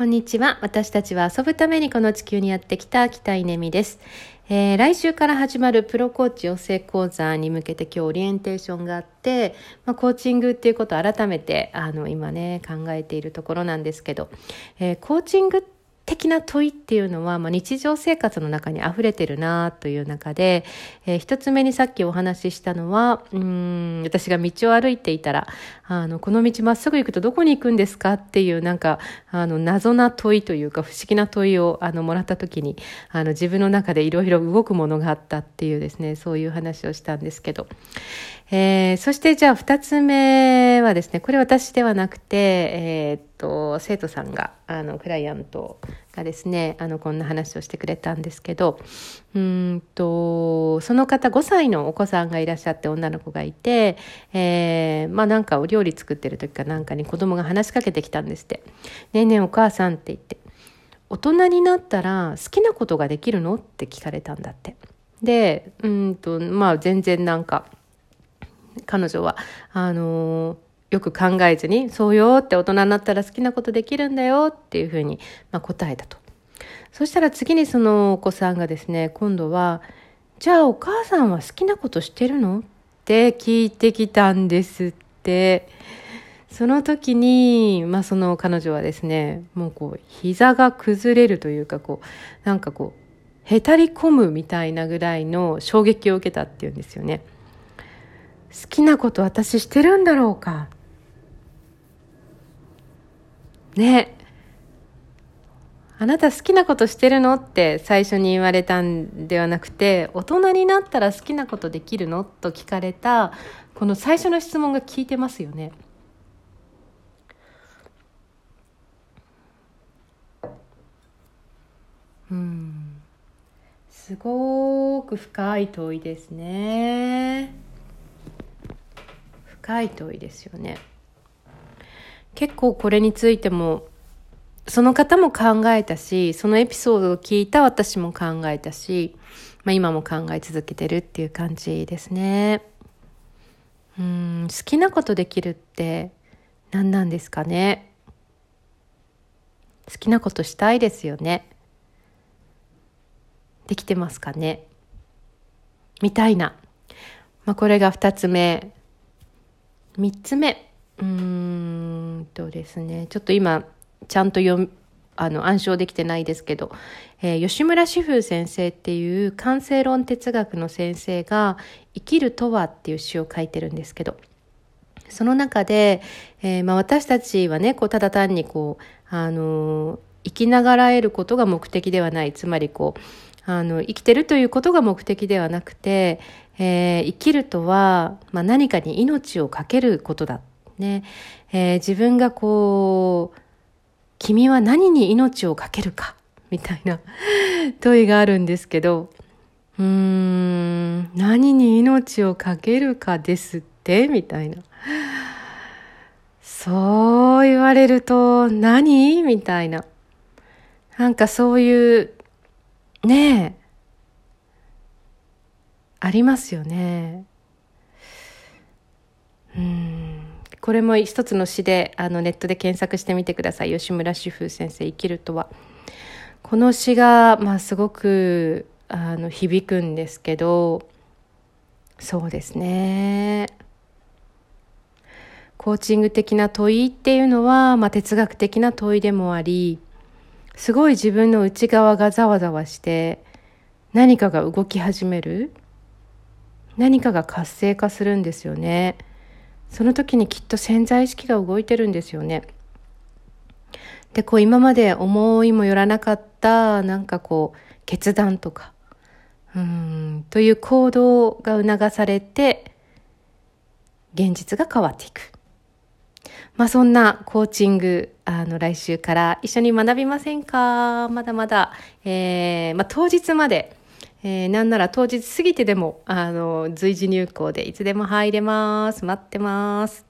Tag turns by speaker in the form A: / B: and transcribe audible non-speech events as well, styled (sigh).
A: こんにちは。私たちは遊ぶためにこの地球にやってきた北稲美です。えー、来週から始まるプロコーチ養成講座に向けて今日オリエンテーションがあって、まあ、コーチングっていうことを改めてあの今ね考えているところなんですけど、えー、コーチングって的な問いっていうのは、まあ、日常生活の中に溢れてるなという中で、えー、一つ目にさっきお話ししたのはうん私が道を歩いていたらあのこの道まっすぐ行くとどこに行くんですかっていうなんかあの謎な問いというか不思議な問いをあのもらった時にあの自分の中でいろいろ動くものがあったっていうですねそういう話をしたんですけど、えー、そしてじゃあ二つ目はですねこれ私ではなくて、えー、っと生徒さんがあのクライアントがですねあのこんな話をしてくれたんですけどうんとその方5歳のお子さんがいらっしゃって女の子がいて、えー、まあなんかお料理作ってる時かなんかに子供が話しかけてきたんですって「ねえねえお母さん」って言って「大人になったら好きなことができるの?」って聞かれたんだって。でうんとまあ全然なんか彼女はあのよく考えずに「そうよ」って大人になったら好きなことできるんだよっていうふうに、まあ、答えたと。そしたら次にそのお子さんがですね今度は「じゃあお母さんは好きなことしてるの?」って聞いてきたんですって。その時に、まあ、その彼女はですねもうこう膝が崩れるというかこうなんかこうへたり込むみたいなぐらいの衝撃を受けたっていうんですよね。好きなこと私してるんだろうかねあなた好きなことしてるの？って最初に言われたんではなくて大人になったら好きなことできるの？と聞かれたこの最初の質問が聞いてますよね。うんすごく深い問いですね。深い問いですよね。結構これについてもその方も考えたしそのエピソードを聞いた私も考えたし、まあ、今も考え続けてるっていう感じですね。うん好きなことできるって何なんですかね。好きなことしたいですよね。できてますかね。みたいな、まあ、これが2つ目。3つ目。うんとですねちょっと今ちゃんと読あの暗唱できてないですけど、えー、吉村志風先生っていう感性論哲学の先生が「生きるとは」っていう詩を書いてるんですけどその中で、えー、まあ、私たちはねこうただ単にこう、あのー、生きながらえることが目的ではないつまりこうあの生きてるということが目的ではなくて、えー、生きるとは、まあ、何かに命を懸けることだ。ね。えー、自分がこう君は何に命を懸けるかみたいな (laughs) 問いがあるんですけどうーん何に命を懸けるかですってみたいな。そう言われると何？みたいな。なんかそういうねえ。ありますよねうんこれも一つの詩であのネットで検索してみてください。吉村主婦先生「生きるとは」この詩が、まあ、すごくあの響くんですけどそうですね。コーチング的な問いっていうのは、まあ、哲学的な問いでもありすごい自分の内側がざわざわして何かが動き始める。何かが活性化するんですよね。その時にきっと潜在意識が動いてるんですよね。でこう今まで思いもよらなかったなんかこう決断とかうんという行動が促されて現実が変わっていく。まあそんなコーチング、あの来週から一緒に学びませんか？まだまだ、えー、まあ当日まで、えー、なんなら当日過ぎてでも、あの、随時入校でいつでも入れます。待ってます。